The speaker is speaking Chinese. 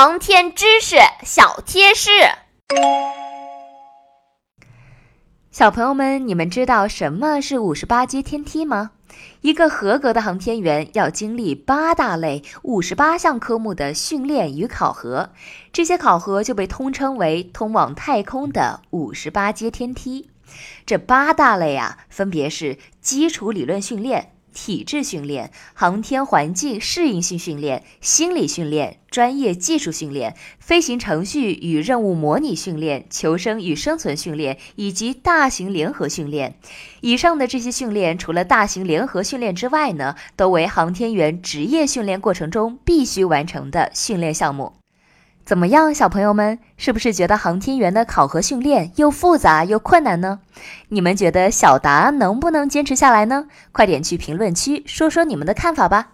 航天知识小贴士。小朋友们，你们知道什么是五十八阶天梯吗？一个合格的航天员要经历八大类、五十八项科目的训练与考核，这些考核就被通称为通往太空的五十八阶天梯。这八大类啊，分别是基础理论训练。体质训练、航天环境适应性训练、心理训练、专业技术训练、飞行程序与任务模拟训练、求生与生存训练以及大型联合训练。以上的这些训练，除了大型联合训练之外呢，都为航天员职业训练过程中必须完成的训练项目。怎么样，小朋友们，是不是觉得航天员的考核训练又复杂又困难呢？你们觉得小达能不能坚持下来呢？快点去评论区说说你们的看法吧。